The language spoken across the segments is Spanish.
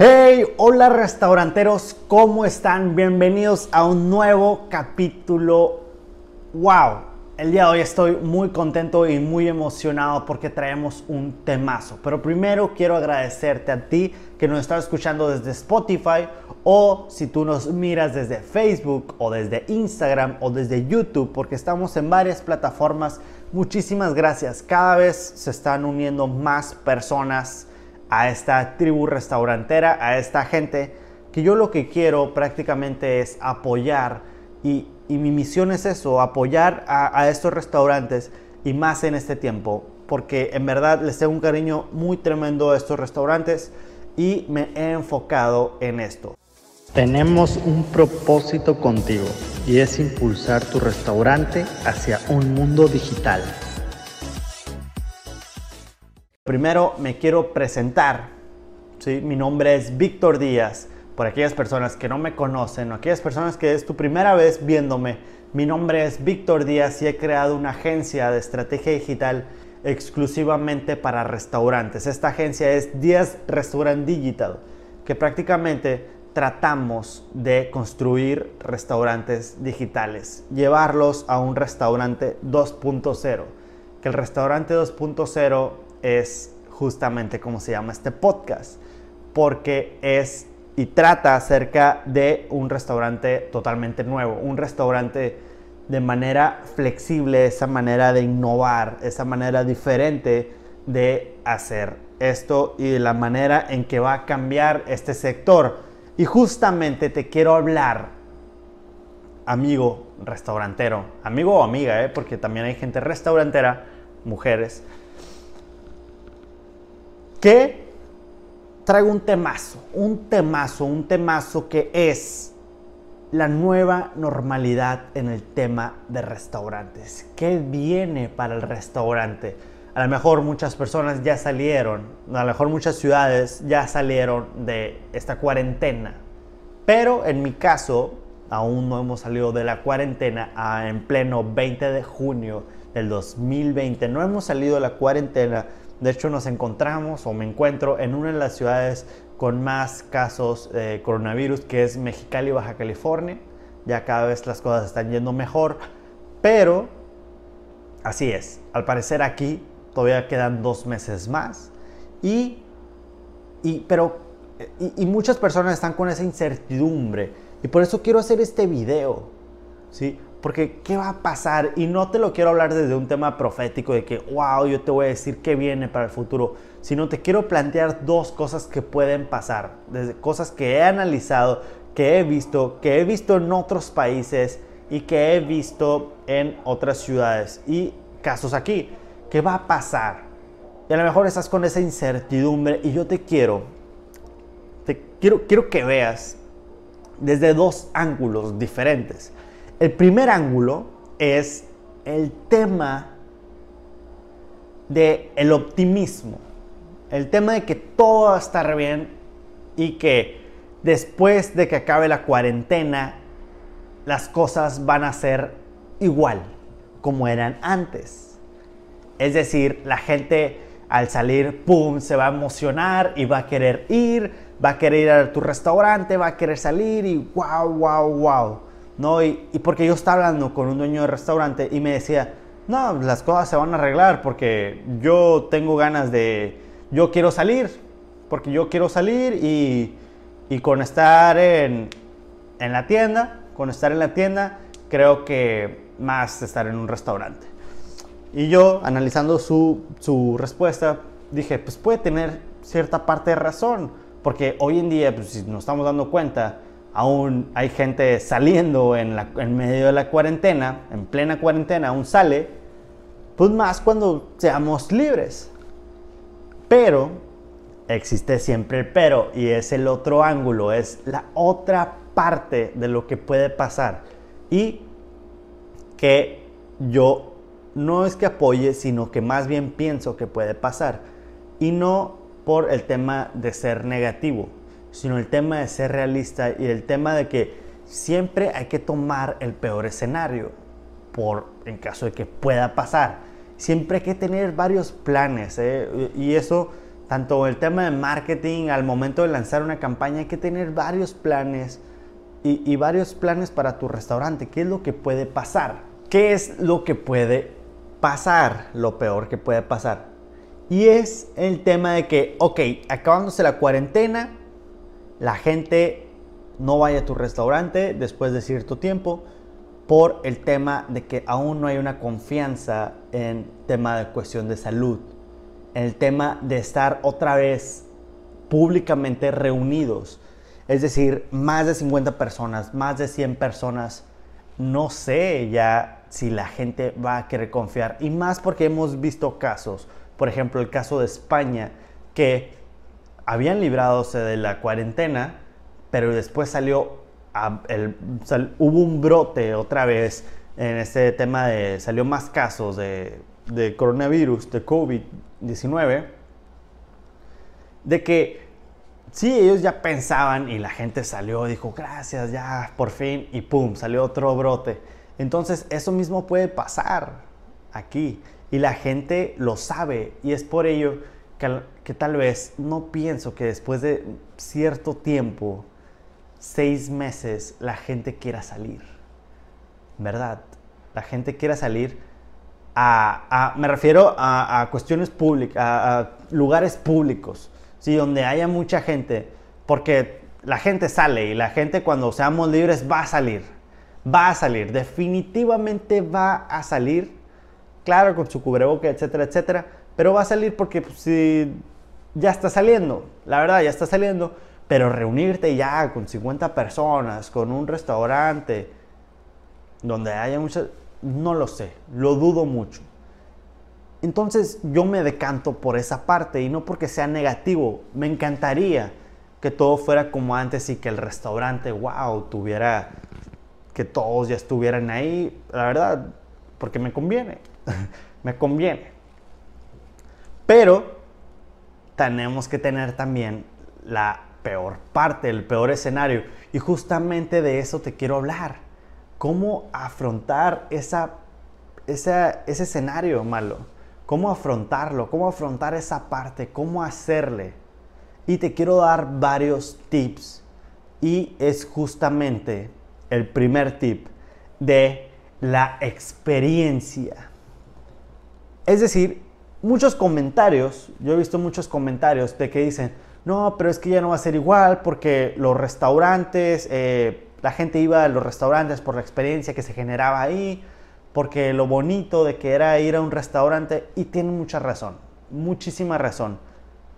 Hey, hola restauranteros, ¿cómo están? Bienvenidos a un nuevo capítulo. ¡Wow! El día de hoy estoy muy contento y muy emocionado porque traemos un temazo. Pero primero quiero agradecerte a ti que nos estás escuchando desde Spotify o si tú nos miras desde Facebook o desde Instagram o desde YouTube porque estamos en varias plataformas. Muchísimas gracias. Cada vez se están uniendo más personas a esta tribu restaurantera, a esta gente, que yo lo que quiero prácticamente es apoyar y, mi misión es eso, apoyar a, a estos restaurantes y más en este tiempo, porque en verdad les tengo un cariño muy tremendo a estos restaurantes y me he enfocado en esto. Tenemos un propósito contigo y es impulsar tu restaurante hacia un mundo digital. Primero me quiero presentar. ¿sí? Mi nombre es Víctor Díaz. Por aquellas personas que no me conocen o aquellas personas que es tu primera vez viéndome, mi nombre es Víctor Díaz y he creado una agencia de estrategia digital exclusivamente para restaurantes. Esta agencia es Díaz Restaurant Digital, que prácticamente tratamos de construir restaurantes digitales, llevarlos a un restaurante 2.0. Que el restaurante 2.0 es justamente como se llama este podcast, porque es y trata acerca de un restaurante totalmente nuevo, un restaurante de manera flexible, esa manera de innovar, esa manera diferente de hacer esto y de la manera en que va a cambiar este sector. Y justamente te quiero hablar, amigo restaurantero, amigo o amiga, ¿eh? porque también hay gente restaurantera, mujeres, que traigo un temazo, un temazo, un temazo que es la nueva normalidad en el tema de restaurantes. ¿Qué viene para el restaurante? A lo mejor muchas personas ya salieron, a lo mejor muchas ciudades ya salieron de esta cuarentena, pero en mi caso aún no hemos salido de la cuarentena en pleno 20 de junio del 2020. No hemos salido de la cuarentena de hecho, nos encontramos o me encuentro en una de las ciudades con más casos de coronavirus, que es Mexicali, Baja California. Ya cada vez las cosas están yendo mejor, pero así es. Al parecer aquí todavía quedan dos meses más. Y, y pero, y, y muchas personas están con esa incertidumbre. Y por eso quiero hacer este video. ¿sí? Porque, ¿qué va a pasar? Y no te lo quiero hablar desde un tema profético de que, wow, yo te voy a decir qué viene para el futuro, sino te quiero plantear dos cosas que pueden pasar, desde cosas que he analizado, que he visto, que he visto en otros países y que he visto en otras ciudades y casos aquí. ¿Qué va a pasar? Y a lo mejor estás con esa incertidumbre y yo te quiero, te quiero, quiero que veas desde dos ángulos diferentes. El primer ángulo es el tema del el optimismo, el tema de que todo va a estar bien y que después de que acabe la cuarentena, las cosas van a ser igual como eran antes. Es decir, la gente al salir, ¡pum!, se va a emocionar y va a querer ir, va a querer ir a tu restaurante, va a querer salir y wow, wow, wow. ¿No? Y, porque yo estaba hablando con un dueño de restaurante y me decía, no, las cosas se van a arreglar porque yo tengo ganas de, yo quiero salir, porque yo quiero salir y, y con estar en, en, la tienda, con estar en la tienda, creo que más estar en un restaurante. Y yo, analizando su, su respuesta, dije, pues puede tener cierta parte de razón, porque hoy en día, pues si nos estamos dando cuenta, aún hay gente saliendo en, medio de la cuarentena, en plena cuarentena, aún sale, pues más cuando seamos libres. Pero existe siempre el pero y es el otro ángulo, es la otra parte de lo que puede pasar. Y que yo no es que apoye, sino que más bien pienso que puede pasar. Y no por el tema de ser negativo, sino el tema de ser realista y el tema de que siempre hay que tomar el peor escenario por en caso de que pueda pasar. Siempre hay que tener varios planes ¿eh? y eso tanto el tema de marketing, al momento de lanzar una campaña, hay que tener varios planes y, y varios planes para tu restaurante. ¿Qué es lo que puede pasar? ¿Qué es lo que puede pasar? Lo peor que puede pasar. Y es el tema de que, ok, acabándose la cuarentena, la gente no vaya a tu restaurante después de cierto tiempo por el tema de que aún no hay una confianza en tema de cuestión de salud, en el tema de estar otra vez públicamente reunidos. Es decir, más de 50 personas, más de 100 personas, no sé ya si la gente va a querer confiar. Y más porque hemos visto casos, por ejemplo el caso de España, que habían libradose de la cuarentena, pero después salió, el, hubo un brote otra vez en este tema de, salió más casos de, de coronavirus, de COVID-19, de que sí, ellos ya pensaban y la gente salió, dijo, gracias, ya, por fin, y pum, salió otro brote. Entonces, eso mismo puede pasar aquí y la gente lo sabe y es por ello que, tal vez no pienso que después de cierto tiempo seis meses la gente quiera salir. ¿Verdad? La gente quiera salir a, me refiero a, cuestiones públicas, a, lugares públicos, ¿sí? donde haya mucha gente, porque la gente sale y la gente cuando seamos libres va a salir, va a salir, definitivamente va a salir, claro, con su cubreboca, etcétera, etcétera, pero va a salir porque pues, si ya está saliendo, la verdad, ya está saliendo, pero reunirte ya con 50 personas, con un restaurante, donde haya muchas, no lo sé, lo dudo mucho. Entonces yo me decanto por esa parte y no porque sea negativo, me encantaría que todo fuera como antes y que el restaurante, wow, tuviera, que todos ya estuvieran ahí, la verdad, porque me conviene, me conviene. Pero tenemos que tener también la peor parte, el peor escenario. Y justamente de eso te quiero hablar. ¿Cómo afrontar esa, ese escenario malo? ¿Cómo afrontarlo? ¿Cómo afrontar esa parte? ¿Cómo hacerle? Y te quiero dar varios tips. Y es justamente el primer tip de la experiencia. Es decir, muchos comentarios, yo he visto muchos comentarios de que dicen, no, pero es que ya no va a ser igual porque los restaurantes, eh, la gente iba a los restaurantes por la experiencia que se generaba ahí, porque lo bonito de que era ir a un restaurante, y tiene mucha razón, muchísima razón.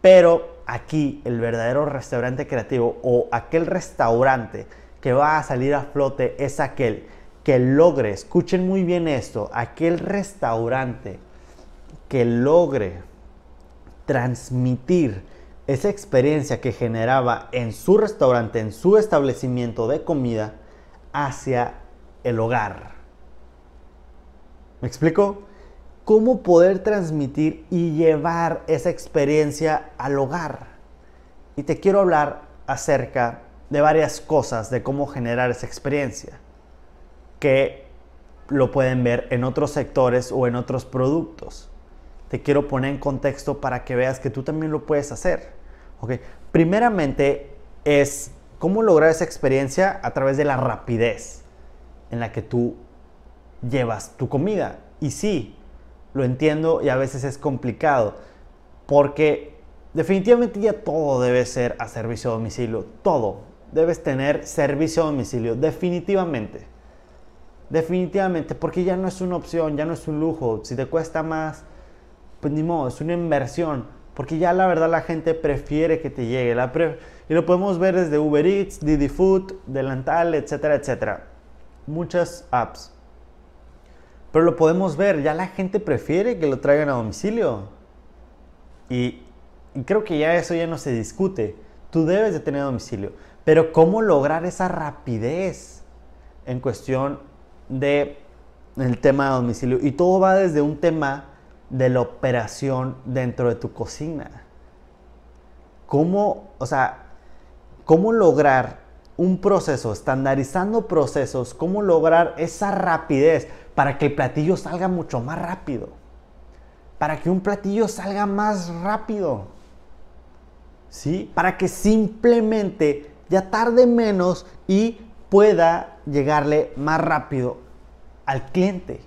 Pero aquí el verdadero restaurante creativo o aquel restaurante que va a salir a flote es aquel que logre, escuchen muy bien esto, aquel restaurante que logre transmitir esa experiencia que generaba en su restaurante, en su establecimiento de comida, hacia el hogar. ¿Me explico? ¿Cómo poder transmitir y llevar esa experiencia al hogar? Y te quiero hablar acerca de varias cosas de cómo generar esa experiencia, que lo pueden ver en otros sectores o en otros productos. Te quiero poner en contexto para que veas que tú también lo puedes hacer. Okay. Primeramente es cómo lograr esa experiencia a través de la rapidez en la que tú llevas tu comida. Y sí, lo entiendo y a veces es complicado porque definitivamente ya todo debe ser a servicio a domicilio. Todo. Debes tener servicio a domicilio, definitivamente. Definitivamente, porque ya no es una opción, ya no es un lujo. Si te cuesta más, pues ni modo, es una inversión. Porque ya la verdad la gente prefiere que te llegue. La y lo podemos ver desde Uber Eats, Didi Food, Delantal, etcétera, etcétera. Muchas apps. Pero lo podemos ver, ya la gente prefiere que lo traigan a domicilio. Y, y creo que ya eso ya no se discute. Tú debes de tener domicilio. Pero ¿cómo lograr esa rapidez en cuestión de el tema de domicilio? Y todo va desde un tema de la operación dentro de tu cocina. ¿Cómo, o sea, cómo lograr un proceso, estandarizando procesos, cómo lograr esa rapidez para que el platillo salga mucho más rápido? Para que un platillo salga más rápido. ¿sí? Para que simplemente ya tarde menos y pueda llegarle más rápido al cliente.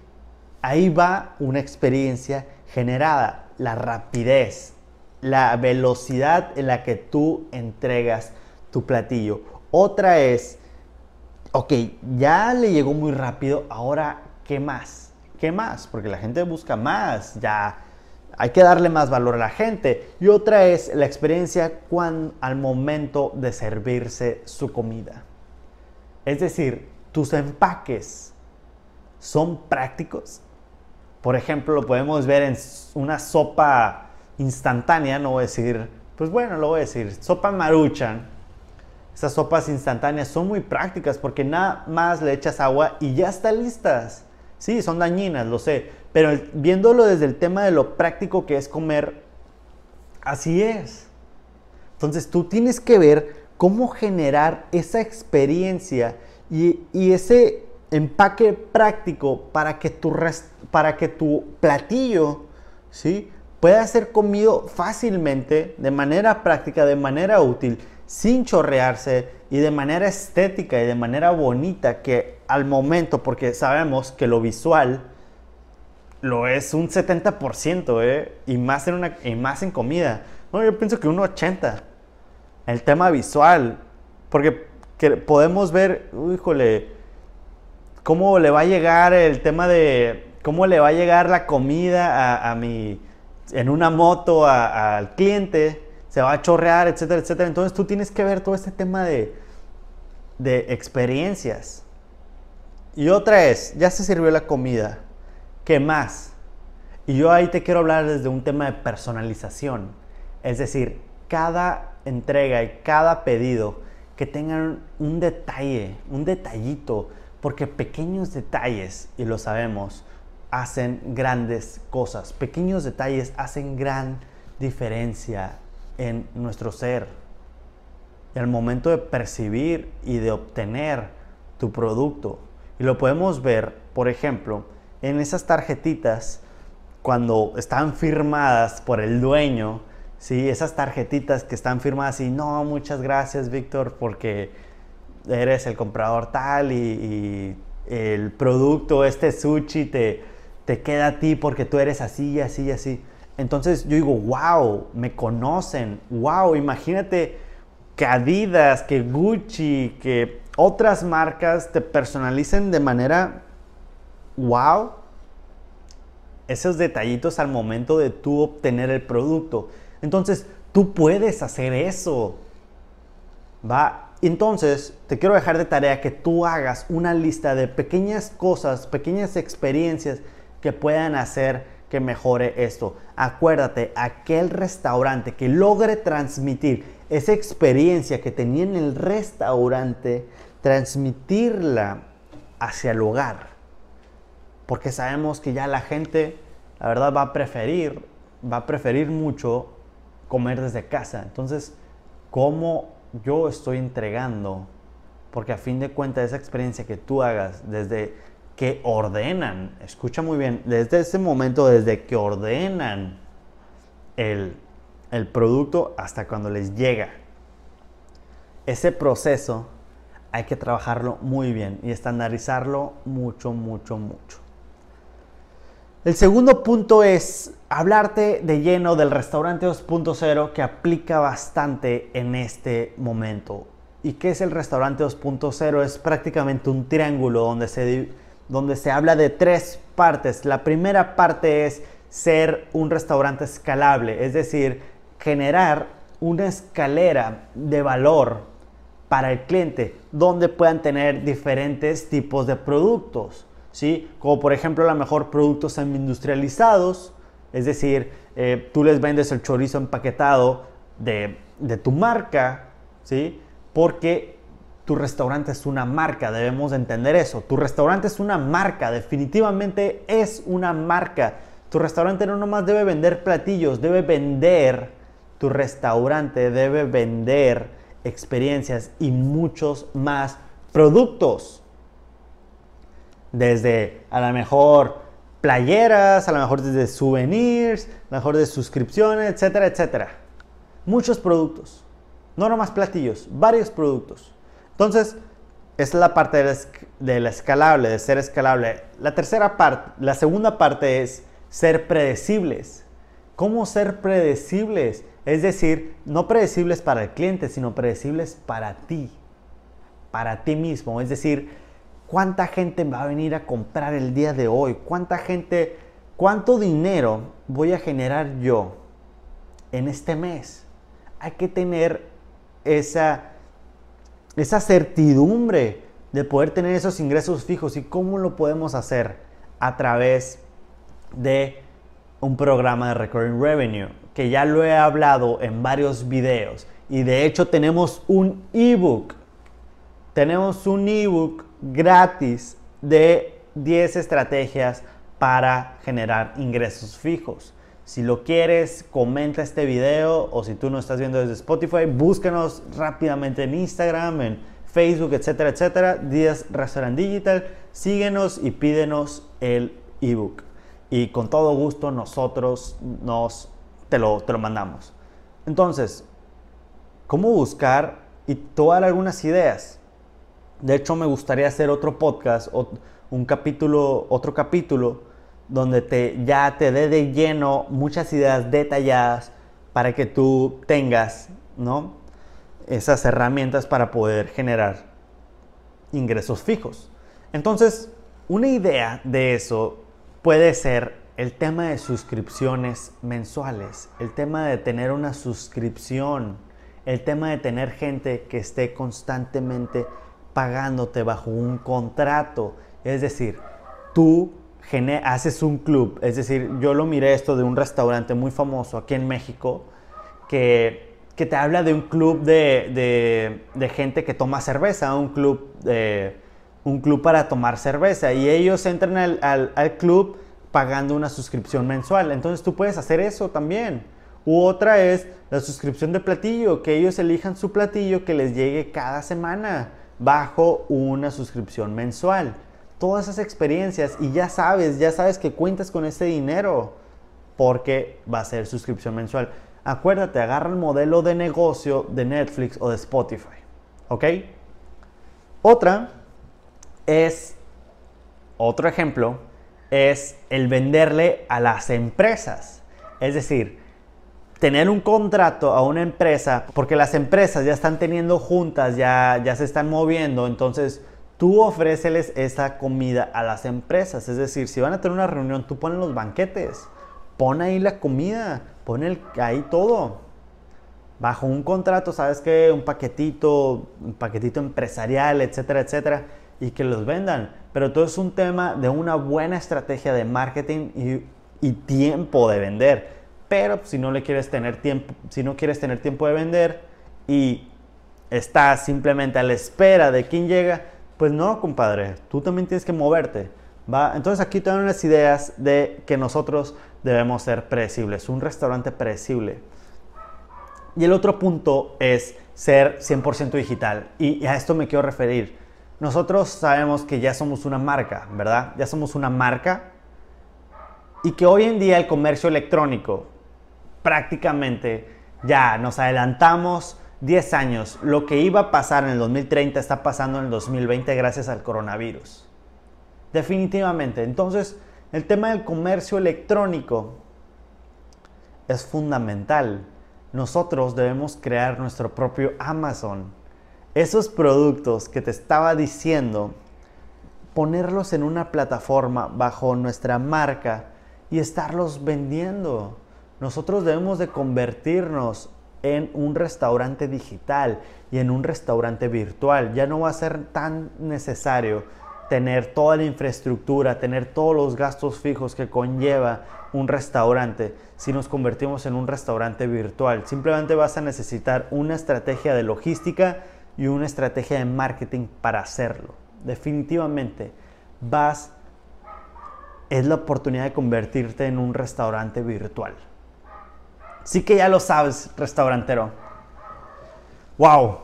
Ahí va una experiencia generada, la rapidez, la velocidad en la que tú entregas tu platillo. Otra es, ok, ya le llegó muy rápido, ahora, ¿qué más? ¿Qué más? Porque la gente busca más, ya hay que darle más valor a la gente. Y otra es la experiencia cuando, al momento de servirse su comida. Es decir, tus empaques son prácticos. Por ejemplo, lo podemos ver en una sopa instantánea, no voy a decir, pues bueno, lo voy a decir, sopa maruchan. Estas sopas instantáneas son muy prácticas porque nada más le echas agua y ya está listas. Sí, son dañinas, lo sé, pero viéndolo desde el tema de lo práctico que es comer, así es. Entonces tú tienes que ver cómo generar esa experiencia y, ese empaque práctico para que tu, para que tu platillo ¿sí? pueda ser comido fácilmente, de manera práctica, de manera útil, sin chorrearse y de manera estética y de manera bonita que al momento, porque sabemos que lo visual lo es un 70%, ¿eh? y, más en una, y más en comida. No, yo pienso que un 80%. El tema visual, porque podemos ver, híjole, cómo le va a llegar el tema de cómo le va a llegar la comida a, mi, en una moto al cliente, se va a chorrear, etcétera, etcétera. Entonces tú tienes que ver todo este tema de, de experiencias. Y otra es, ya se sirvió la comida, ¿qué más? Y yo ahí te quiero hablar desde un tema de personalización. Es decir, cada entrega y cada pedido que tengan un detalle, un detallito, porque pequeños detalles, y lo sabemos, hacen grandes cosas. Pequeños detalles hacen gran diferencia en nuestro ser. Y al momento de percibir y de obtener tu producto. Y lo podemos ver, por ejemplo, en esas tarjetitas cuando están firmadas por el dueño, ¿sí? esas tarjetitas que están firmadas y no, muchas gracias Víctor porque eres el comprador tal y, el producto, este sushi te, te queda a ti porque tú eres así y así y así. Entonces yo digo, wow, me conocen, wow, imagínate que Adidas, que Gucci, que otras marcas te personalicen de manera wow. Esos detallitos al momento de tú obtener el producto. Entonces, tú puedes hacer eso. Va. Entonces, te quiero dejar de tarea que tú hagas una lista de pequeñas cosas, pequeñas experiencias que puedan hacer que mejore esto. Acuérdate, aquel restaurante que logre transmitir esa experiencia que tenía en el restaurante, transmitirla hacia el hogar. Porque sabemos que ya la gente, la verdad, va a preferir, va a preferir mucho comer desde casa. Entonces, ¿cómo yo estoy entregando? Porque a fin de cuentas, esa experiencia que tú hagas desde que ordenan, escucha muy bien, desde ese momento, desde que ordenan el, el producto hasta cuando les llega. Ese proceso hay que trabajarlo muy bien y estandarizarlo mucho, mucho, mucho. El segundo punto es hablarte de lleno del restaurante 2.0 que aplica bastante en este momento. ¿Y qué es el restaurante 2.0? Es prácticamente un triángulo donde se donde se habla de tres partes. La primera parte es ser un restaurante escalable, es decir, generar una escalera de valor para el cliente donde puedan tener diferentes tipos de productos, ¿sí? Como por ejemplo, a lo mejor productos semi-industrializados, es decir, eh, tú les vendes el chorizo empaquetado de, de tu marca, ¿sí? Porque tu restaurante es una marca, debemos entender eso. Tu restaurante es una marca, definitivamente es una marca. Tu restaurante no nomás debe vender platillos, debe vender, tu restaurante debe vender experiencias y muchos más productos. Desde a lo mejor playeras, a lo mejor desde souvenirs, a mejor de suscripciones, etcétera, etcétera. muchos productos. No nomás platillos, varios productos. Entonces, es la parte de la, escalable, de ser escalable. La tercera parte, la segunda parte es ser predecibles. ¿Cómo ser predecibles? Es decir, no predecibles para el cliente, sino predecibles para ti, para ti mismo. Es decir, ¿cuánta gente va a venir a comprar el día de hoy? ¿Cuánta gente, cuánto dinero voy a generar yo en este mes? Hay que tener esa, esa certidumbre de poder tener esos ingresos fijos. ¿Y cómo lo podemos hacer? A través de un programa de recurring revenue, que ya lo he hablado en varios videos. Y de hecho tenemos un ebook. Tenemos un ebook gratis de 10 estrategias para generar ingresos fijos. Si lo quieres, comenta este video o si tú no estás viendo desde Spotify, búscanos rápidamente en Instagram, en Facebook, etcétera, etcétera. Díaz Restaurant Digital. Síguenos y pídenos el ebook y con todo gusto nosotros nos, te, lo, te lo mandamos. Entonces, ¿cómo buscar? Y dar algunas ideas. De hecho, me gustaría hacer otro podcast, un capítulo, otro capítulo, donde te, ya te dé de lleno muchas ideas detalladas para que tú tengas, ¿no? Esas herramientas para poder generar ingresos fijos. Entonces, una idea de eso puede ser el tema de suscripciones mensuales, el tema de tener una suscripción, el tema de tener gente que esté constantemente pagándote bajo un contrato. Es decir, tú haces un club. Es decir, yo lo miré esto de un restaurante muy famoso aquí en México que, que te habla de un club de, de, gente que toma cerveza, un club de un club para tomar cerveza y ellos entran al, al, club pagando una suscripción mensual. Entonces tú puedes hacer eso también. U otra es la suscripción de platillo, que ellos elijan su platillo que les llegue cada semana bajo una suscripción mensual. Todas esas experiencias y ya sabes, ya sabes que cuentas con ese dinero porque va a ser suscripción mensual. Acuérdate, agarra el modelo de negocio de Netflix o de Spotify. ¿Ok? Otra es, otro ejemplo, es el venderle a las empresas. Es decir, tener un contrato a una empresa, porque las empresas ya están teniendo juntas, ya, ya se están moviendo, entonces tú ofréceles esa comida a las empresas. Es decir, si van a tener una reunión, tú pones los banquetes, pon ahí la comida, pon el, ahí todo. Bajo un contrato, ¿sabes qué? Un paquetito, un paquetito empresarial, etcétera, etcétera y que los vendan. Pero todo es un tema de una buena estrategia de marketing y, y tiempo de vender. Pero si no le quieres tener tiempo, si no quieres tener tiempo de vender y estás simplemente a la espera de quién llega, pues no, compadre, tú también tienes que moverte. ¿va? Entonces aquí te dan unas ideas de que nosotros debemos ser predecibles, un restaurante predecible. Y el otro punto es ser 100% digital. Y a esto me quiero referir nosotros sabemos que ya somos una marca, ¿verdad? Ya somos una marca y que hoy en día el comercio electrónico prácticamente ya nos adelantamos 10 años. Lo que iba a pasar en el 2030 está pasando en el 2020 gracias al coronavirus. Definitivamente. Entonces, el tema del comercio electrónico es fundamental. Nosotros debemos crear nuestro propio Amazon esos productos que te estaba diciendo, ponerlos en una plataforma bajo nuestra marca y estarlos vendiendo. Nosotros debemos de convertirnos en un restaurante digital y en un restaurante virtual. Ya no va a ser tan necesario tener toda la infraestructura, tener todos los gastos fijos que conlleva un restaurante si nos convertimos en un restaurante virtual. Simplemente vas a necesitar una estrategia de logística y una estrategia de marketing para hacerlo. Definitivamente vas, es la oportunidad de convertirte en un restaurante virtual. Sí que ya lo sabes, restaurantero. Wow,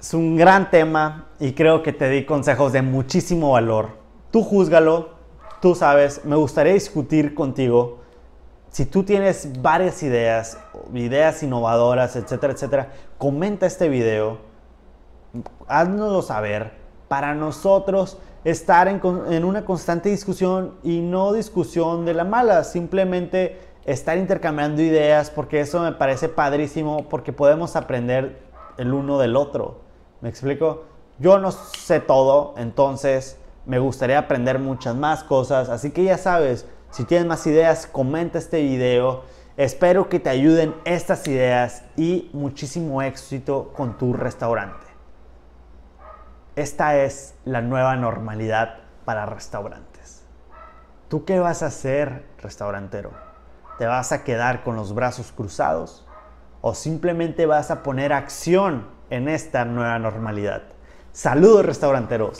es un gran tema y creo que te di consejos de muchísimo valor. Tú júzgalo, tú sabes, me gustaría discutir contigo. Si tú tienes varias ideas, ideas innovadoras, etcétera, etcétera, comenta este video, háznoslo saber para nosotros estar en, en, una constante discusión y no discusión de la mala, simplemente estar intercambiando ideas porque eso me parece padrísimo porque podemos aprender el uno del otro. ¿Me explico? Yo no sé todo, entonces me gustaría aprender muchas más cosas, así que ya sabes, si tienes más ideas, comenta este video. Espero que te ayuden estas ideas y muchísimo éxito con tu restaurante. Esta es la nueva normalidad para restaurantes. ¿Tú qué vas a hacer, restaurantero? ¿Te vas a quedar con los brazos cruzados? ¿O simplemente vas a poner acción en esta nueva normalidad? Saludos, restauranteros.